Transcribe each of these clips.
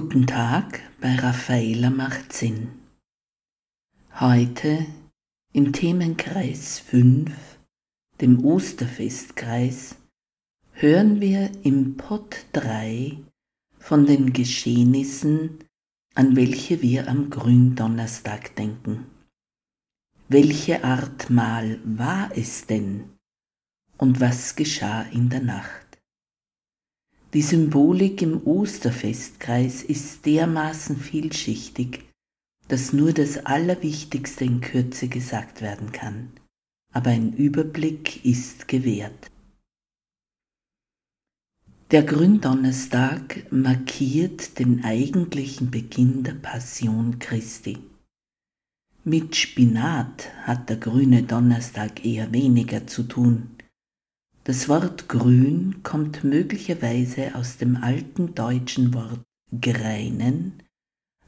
Guten Tag bei Raffaela macht Sinn. Heute im Themenkreis 5, dem Osterfestkreis, hören wir im Pod 3 von den Geschehnissen, an welche wir am Gründonnerstag denken. Welche Art Mahl war es denn und was geschah in der Nacht? Die Symbolik im Osterfestkreis ist dermaßen vielschichtig, dass nur das Allerwichtigste in Kürze gesagt werden kann, aber ein Überblick ist gewährt. Der Gründonnerstag markiert den eigentlichen Beginn der Passion Christi. Mit Spinat hat der grüne Donnerstag eher weniger zu tun, das Wort grün kommt möglicherweise aus dem alten deutschen Wort greinen,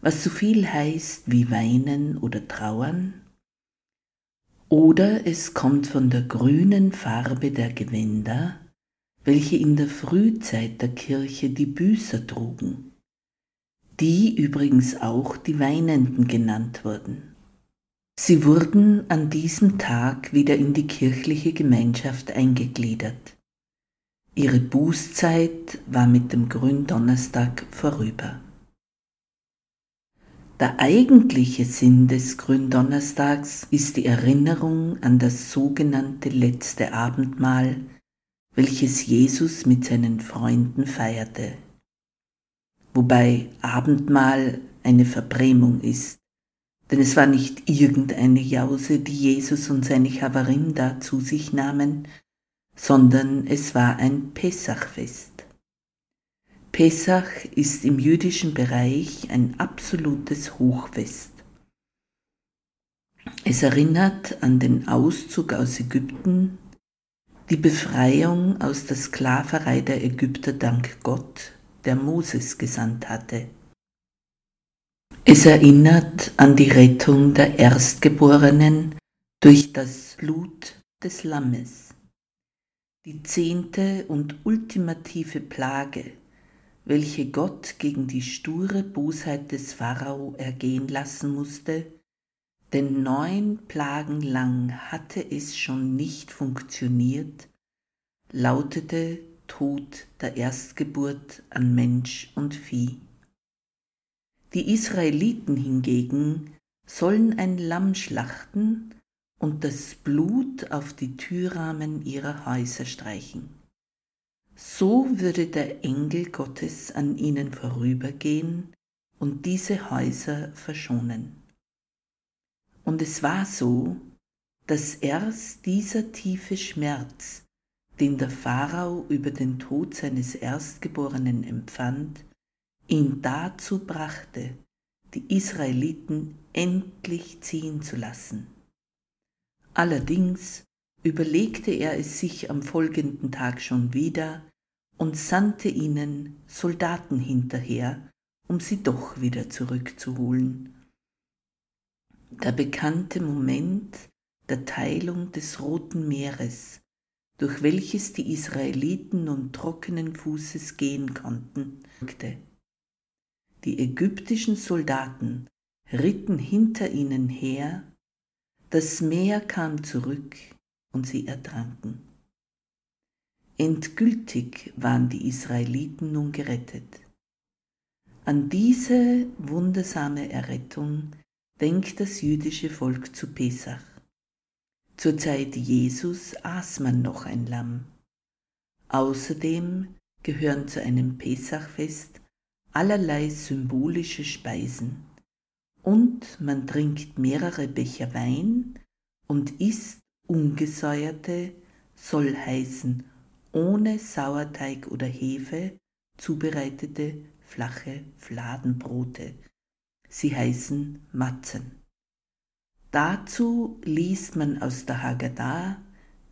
was so viel heißt wie weinen oder trauern, oder es kommt von der grünen Farbe der Gewänder, welche in der Frühzeit der Kirche die Büßer trugen, die übrigens auch die Weinenden genannt wurden. Sie wurden an diesem Tag wieder in die kirchliche Gemeinschaft eingegliedert. Ihre Bußzeit war mit dem Gründonnerstag vorüber. Der eigentliche Sinn des Gründonnerstags ist die Erinnerung an das sogenannte letzte Abendmahl, welches Jesus mit seinen Freunden feierte. Wobei Abendmahl eine Verbrämung ist. Denn es war nicht irgendeine Jause, die Jesus und seine Chavarim da zu sich nahmen, sondern es war ein Pessachfest. Pessach ist im jüdischen Bereich ein absolutes Hochfest. Es erinnert an den Auszug aus Ägypten, die Befreiung aus der Sklaverei der Ägypter dank Gott, der Moses gesandt hatte. Es erinnert an die Rettung der Erstgeborenen durch das Blut des Lammes. Die zehnte und ultimative Plage, welche Gott gegen die sture Bosheit des Pharao ergehen lassen musste, denn neun Plagen lang hatte es schon nicht funktioniert, lautete Tod der Erstgeburt an Mensch und Vieh. Die Israeliten hingegen sollen ein Lamm schlachten und das Blut auf die Türrahmen ihrer Häuser streichen. So würde der Engel Gottes an ihnen vorübergehen und diese Häuser verschonen. Und es war so, dass erst dieser tiefe Schmerz, den der Pharao über den Tod seines Erstgeborenen empfand, ihn dazu brachte, die Israeliten endlich ziehen zu lassen. Allerdings überlegte er es sich am folgenden Tag schon wieder und sandte ihnen Soldaten hinterher, um sie doch wieder zurückzuholen. Der bekannte Moment der Teilung des Roten Meeres, durch welches die Israeliten nun trockenen Fußes gehen konnten, die ägyptischen Soldaten ritten hinter ihnen her, das Meer kam zurück und sie ertranken. Endgültig waren die Israeliten nun gerettet. An diese wundersame Errettung denkt das jüdische Volk zu Pesach. Zur Zeit Jesus aß man noch ein Lamm. Außerdem gehören zu einem Pesachfest allerlei symbolische Speisen und man trinkt mehrere Becher Wein und isst ungesäuerte, soll heißen ohne Sauerteig oder Hefe zubereitete flache Fladenbrote. Sie heißen Matzen. Dazu liest man aus der Haggadah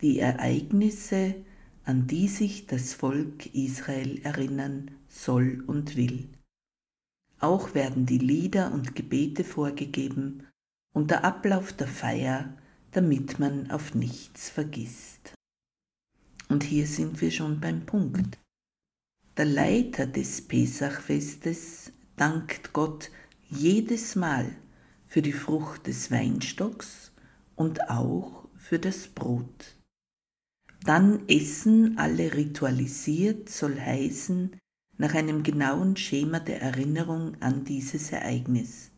die Ereignisse, an die sich das Volk Israel erinnern soll und will. Auch werden die Lieder und Gebete vorgegeben und der Ablauf der Feier, damit man auf nichts vergisst. Und hier sind wir schon beim Punkt. Der Leiter des Pesachfestes dankt Gott jedes Mal für die Frucht des Weinstocks und auch für das Brot. Dann essen alle ritualisiert, soll heißen, nach einem genauen Schema der Erinnerung an dieses Ereignis.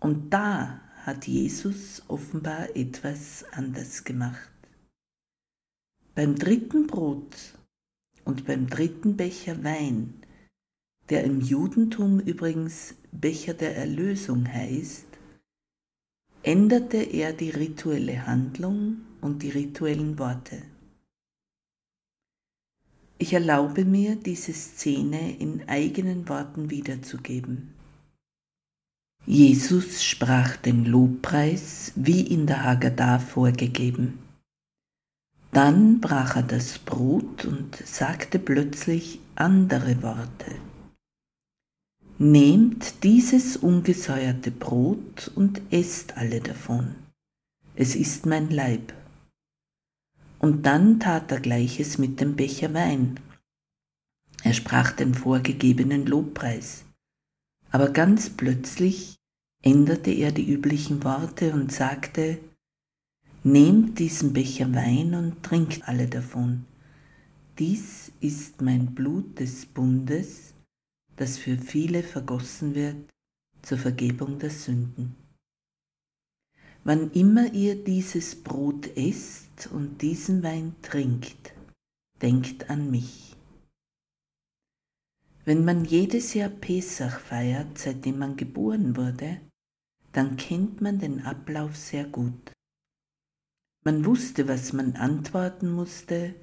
Und da hat Jesus offenbar etwas anders gemacht. Beim dritten Brot und beim dritten Becher Wein, der im Judentum übrigens Becher der Erlösung heißt, änderte er die rituelle Handlung und die rituellen Worte. Ich erlaube mir, diese Szene in eigenen Worten wiederzugeben. Jesus sprach den Lobpreis wie in der Haggadah vorgegeben. Dann brach er das Brot und sagte plötzlich andere Worte. Nehmt dieses ungesäuerte Brot und esst alle davon. Es ist mein Leib. Und dann tat er gleiches mit dem Becher Wein. Er sprach den vorgegebenen Lobpreis. Aber ganz plötzlich änderte er die üblichen Worte und sagte, Nehmt diesen Becher Wein und trinkt alle davon. Dies ist mein Blut des Bundes, das für viele vergossen wird zur Vergebung der Sünden. Wann immer ihr dieses Brot esst und diesen Wein trinkt, denkt an mich. Wenn man jedes Jahr Pesach feiert, seitdem man geboren wurde, dann kennt man den Ablauf sehr gut. Man wusste, was man antworten musste,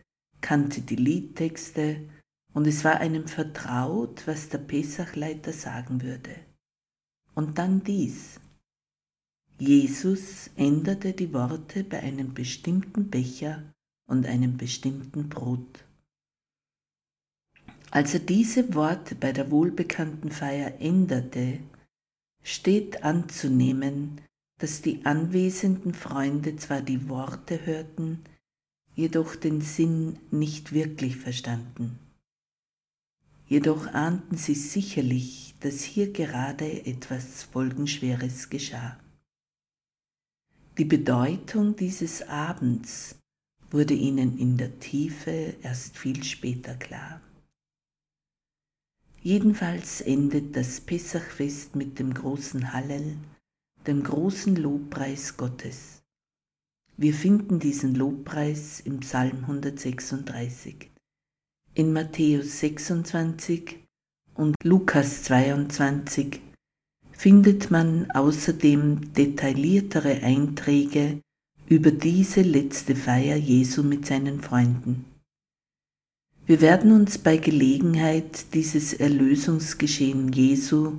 kannte die Liedtexte und es war einem vertraut, was der Pesachleiter sagen würde. Und dann dies. Jesus änderte die Worte bei einem bestimmten Becher und einem bestimmten Brot. Als er diese Worte bei der wohlbekannten Feier änderte, steht anzunehmen, dass die anwesenden Freunde zwar die Worte hörten, jedoch den Sinn nicht wirklich verstanden. Jedoch ahnten sie sicherlich, dass hier gerade etwas Folgenschweres geschah. Die Bedeutung dieses Abends wurde ihnen in der Tiefe erst viel später klar. Jedenfalls endet das Pessachfest mit dem großen Hallel, dem großen Lobpreis Gottes. Wir finden diesen Lobpreis im Psalm 136, in Matthäus 26 und Lukas 22 findet man außerdem detailliertere Einträge über diese letzte Feier Jesu mit seinen Freunden. Wir werden uns bei Gelegenheit dieses Erlösungsgeschehen Jesu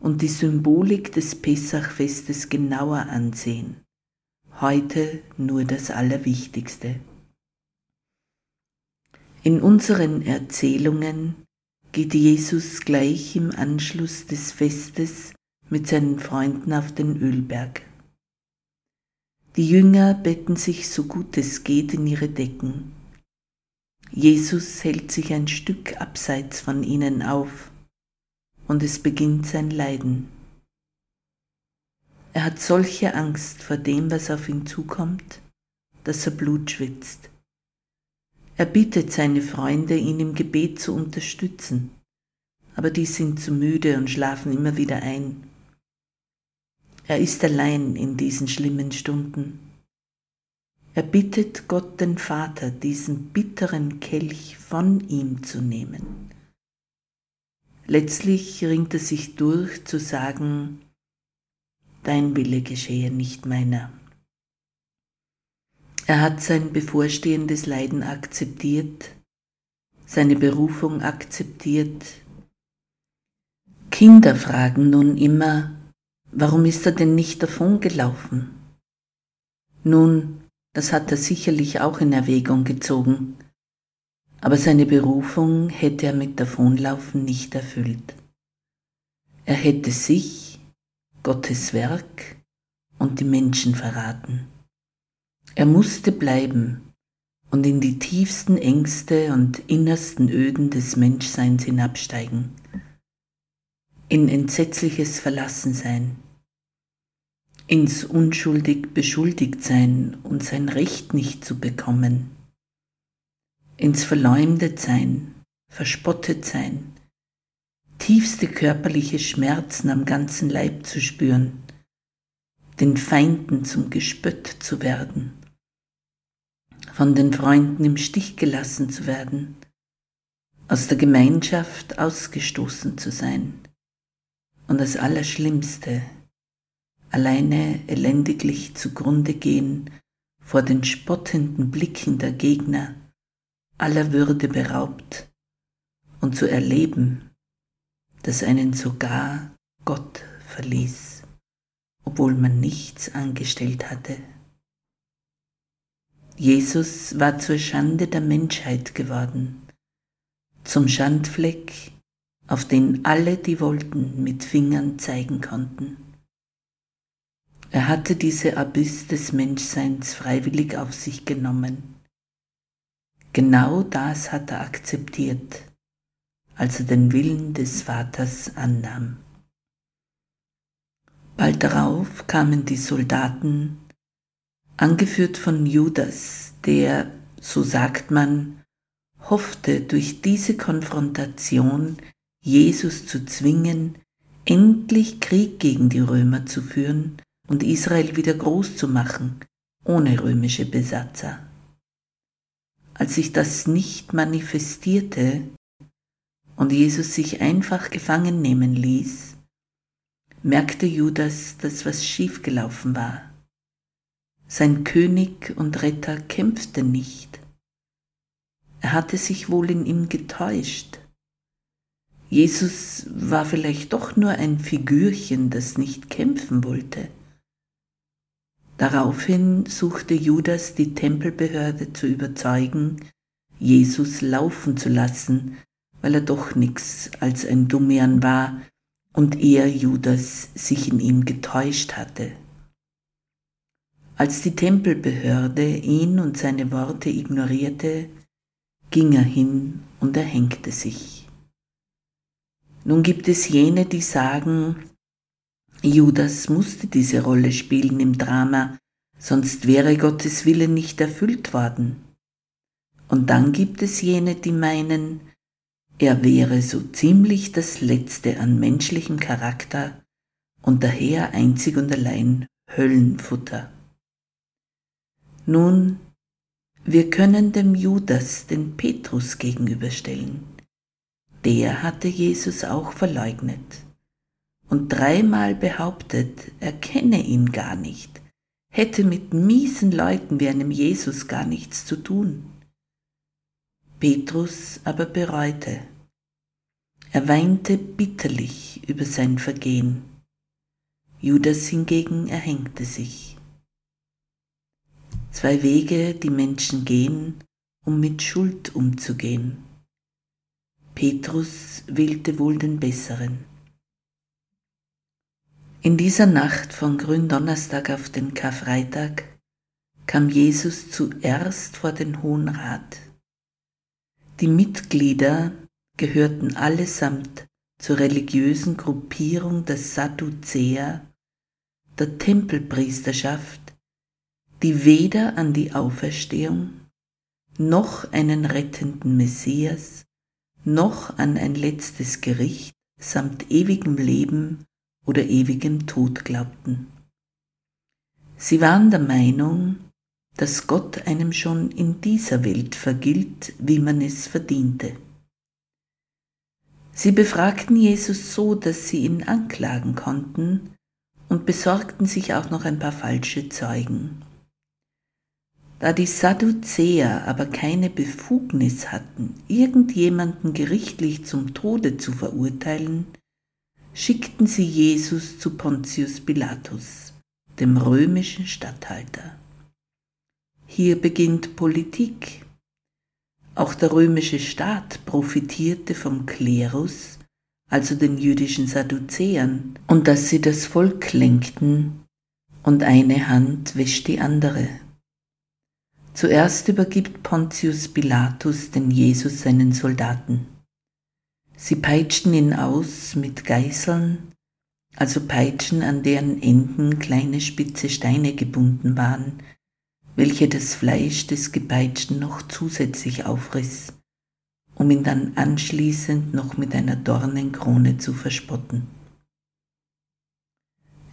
und die Symbolik des Pessachfestes genauer ansehen. Heute nur das Allerwichtigste. In unseren Erzählungen geht Jesus gleich im Anschluss des Festes mit seinen Freunden auf den Ölberg. Die Jünger betten sich so gut es geht in ihre Decken. Jesus hält sich ein Stück abseits von ihnen auf und es beginnt sein Leiden. Er hat solche Angst vor dem, was auf ihn zukommt, dass er Blut schwitzt. Er bittet seine Freunde, ihn im Gebet zu unterstützen, aber die sind zu müde und schlafen immer wieder ein. Er ist allein in diesen schlimmen Stunden. Er bittet Gott den Vater, diesen bitteren Kelch von ihm zu nehmen. Letztlich ringt er sich durch zu sagen, Dein Wille geschehe nicht meiner. Er hat sein bevorstehendes Leiden akzeptiert, seine Berufung akzeptiert. Kinder fragen nun immer, warum ist er denn nicht davongelaufen? Nun, das hat er sicherlich auch in Erwägung gezogen, aber seine Berufung hätte er mit Davonlaufen nicht erfüllt. Er hätte sich, Gottes Werk und die Menschen verraten. Er musste bleiben und in die tiefsten Ängste und innersten Öden des Menschseins hinabsteigen, in entsetzliches Verlassensein, ins unschuldig beschuldigt sein und sein Recht nicht zu bekommen, ins verleumdet sein, verspottet sein, tiefste körperliche Schmerzen am ganzen Leib zu spüren, den Feinden zum Gespött zu werden von den Freunden im Stich gelassen zu werden, aus der Gemeinschaft ausgestoßen zu sein und das Allerschlimmste, alleine elendiglich zugrunde gehen vor den spottenden Blicken der Gegner, aller Würde beraubt und zu erleben, dass einen sogar Gott verließ, obwohl man nichts angestellt hatte. Jesus war zur Schande der Menschheit geworden, zum Schandfleck, auf den alle, die wollten, mit Fingern zeigen konnten. Er hatte diese Abyss des Menschseins freiwillig auf sich genommen. Genau das hat er akzeptiert, als er den Willen des Vaters annahm. Bald darauf kamen die Soldaten angeführt von Judas, der, so sagt man, hoffte durch diese Konfrontation Jesus zu zwingen, endlich Krieg gegen die Römer zu führen und Israel wieder groß zu machen, ohne römische Besatzer. Als sich das nicht manifestierte und Jesus sich einfach gefangen nehmen ließ, merkte Judas, dass was schiefgelaufen war. Sein König und Retter kämpfte nicht. Er hatte sich wohl in ihm getäuscht. Jesus war vielleicht doch nur ein Figürchen, das nicht kämpfen wollte. Daraufhin suchte Judas die Tempelbehörde zu überzeugen, Jesus laufen zu lassen, weil er doch nichts als ein Dummian war und er, Judas, sich in ihm getäuscht hatte. Als die Tempelbehörde ihn und seine Worte ignorierte, ging er hin und erhängte sich. Nun gibt es jene, die sagen, Judas musste diese Rolle spielen im Drama, sonst wäre Gottes Wille nicht erfüllt worden. Und dann gibt es jene, die meinen, er wäre so ziemlich das Letzte an menschlichem Charakter und daher einzig und allein Höllenfutter. Nun, wir können dem Judas den Petrus gegenüberstellen. Der hatte Jesus auch verleugnet und dreimal behauptet, er kenne ihn gar nicht, hätte mit miesen Leuten wie einem Jesus gar nichts zu tun. Petrus aber bereute. Er weinte bitterlich über sein Vergehen. Judas hingegen erhängte sich. Zwei Wege, die Menschen gehen, um mit Schuld umzugehen. Petrus wählte wohl den besseren. In dieser Nacht von Gründonnerstag auf den Karfreitag kam Jesus zuerst vor den Hohen Rat. Die Mitglieder gehörten allesamt zur religiösen Gruppierung der Sadduzäer, der Tempelpriesterschaft die weder an die Auferstehung noch einen rettenden Messias noch an ein letztes Gericht samt ewigem Leben oder ewigem Tod glaubten. Sie waren der Meinung, dass Gott einem schon in dieser Welt vergilt, wie man es verdiente. Sie befragten Jesus so, dass sie ihn anklagen konnten und besorgten sich auch noch ein paar falsche Zeugen. Da die Sadduzäer aber keine Befugnis hatten, irgendjemanden gerichtlich zum Tode zu verurteilen, schickten sie Jesus zu Pontius Pilatus, dem römischen Statthalter. Hier beginnt Politik. Auch der römische Staat profitierte vom Klerus, also den jüdischen Sadduzäern, und dass sie das Volk lenkten, und eine Hand wäscht die andere. Zuerst übergibt Pontius Pilatus den Jesus seinen Soldaten. Sie peitschten ihn aus mit Geißeln, also Peitschen, an deren Enden kleine spitze Steine gebunden waren, welche das Fleisch des Gepeitschten noch zusätzlich aufriss, um ihn dann anschließend noch mit einer Dornenkrone zu verspotten.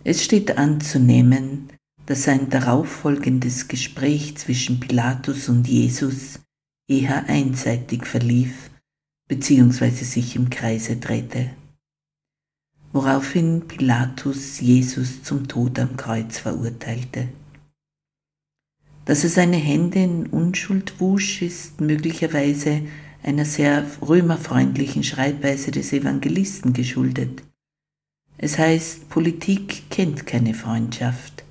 Es steht anzunehmen, dass ein darauffolgendes Gespräch zwischen Pilatus und Jesus eher einseitig verlief bzw. sich im Kreise drehte, woraufhin Pilatus Jesus zum Tod am Kreuz verurteilte. Dass er seine Hände in Unschuld wusch, ist möglicherweise einer sehr römerfreundlichen Schreibweise des Evangelisten geschuldet. Es heißt, Politik kennt keine Freundschaft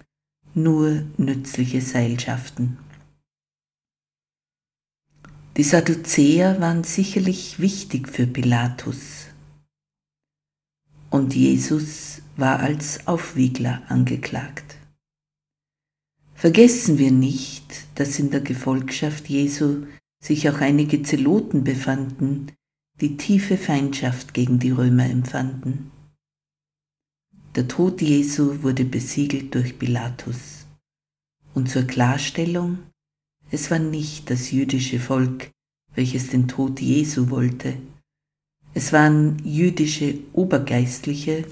nur nützliche Seilschaften. Die Sadduzäer waren sicherlich wichtig für Pilatus und Jesus war als Aufwiegler angeklagt. Vergessen wir nicht, dass in der Gefolgschaft Jesu sich auch einige Zeloten befanden, die tiefe Feindschaft gegen die Römer empfanden. Der Tod Jesu wurde besiegelt durch Pilatus. Und zur Klarstellung, es war nicht das jüdische Volk, welches den Tod Jesu wollte. Es waren jüdische Obergeistliche,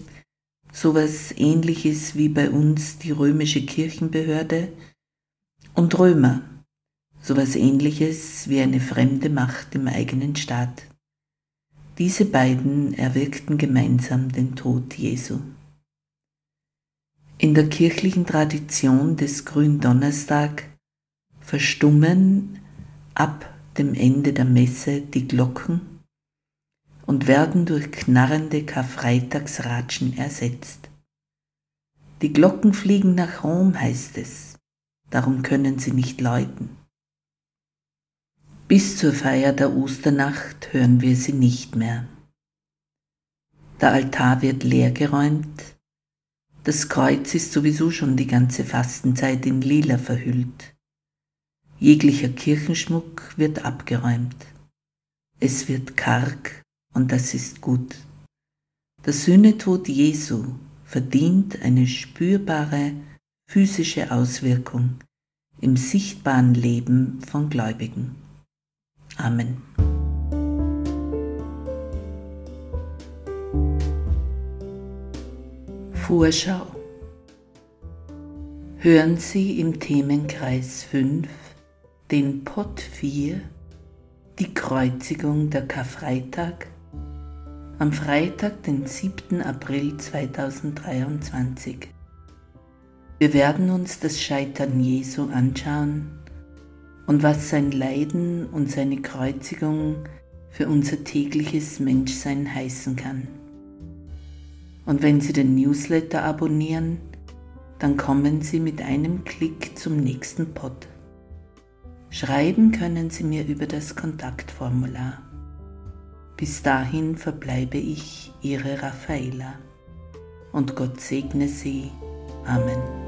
sowas ähnliches wie bei uns die römische Kirchenbehörde, und Römer, sowas ähnliches wie eine fremde Macht im eigenen Staat. Diese beiden erwirkten gemeinsam den Tod Jesu. In der kirchlichen Tradition des Gründonnerstag verstummen ab dem Ende der Messe die Glocken und werden durch knarrende Karfreitagsratschen ersetzt. Die Glocken fliegen nach Rom, heißt es, darum können sie nicht läuten. Bis zur Feier der Osternacht hören wir sie nicht mehr. Der Altar wird leergeräumt, das Kreuz ist sowieso schon die ganze Fastenzeit in Lila verhüllt. Jeglicher Kirchenschmuck wird abgeräumt. Es wird karg und das ist gut. Der Sühnetod Jesu verdient eine spürbare physische Auswirkung im sichtbaren Leben von Gläubigen. Amen. Vorschau. Hören Sie im Themenkreis 5 den Pot 4, die Kreuzigung der Karfreitag, am Freitag, den 7. April 2023. Wir werden uns das Scheitern Jesu anschauen und was sein Leiden und seine Kreuzigung für unser tägliches Menschsein heißen kann. Und wenn Sie den Newsletter abonnieren, dann kommen Sie mit einem Klick zum nächsten Pod. Schreiben können Sie mir über das Kontaktformular. Bis dahin verbleibe ich Ihre Raffaela und Gott segne Sie. Amen.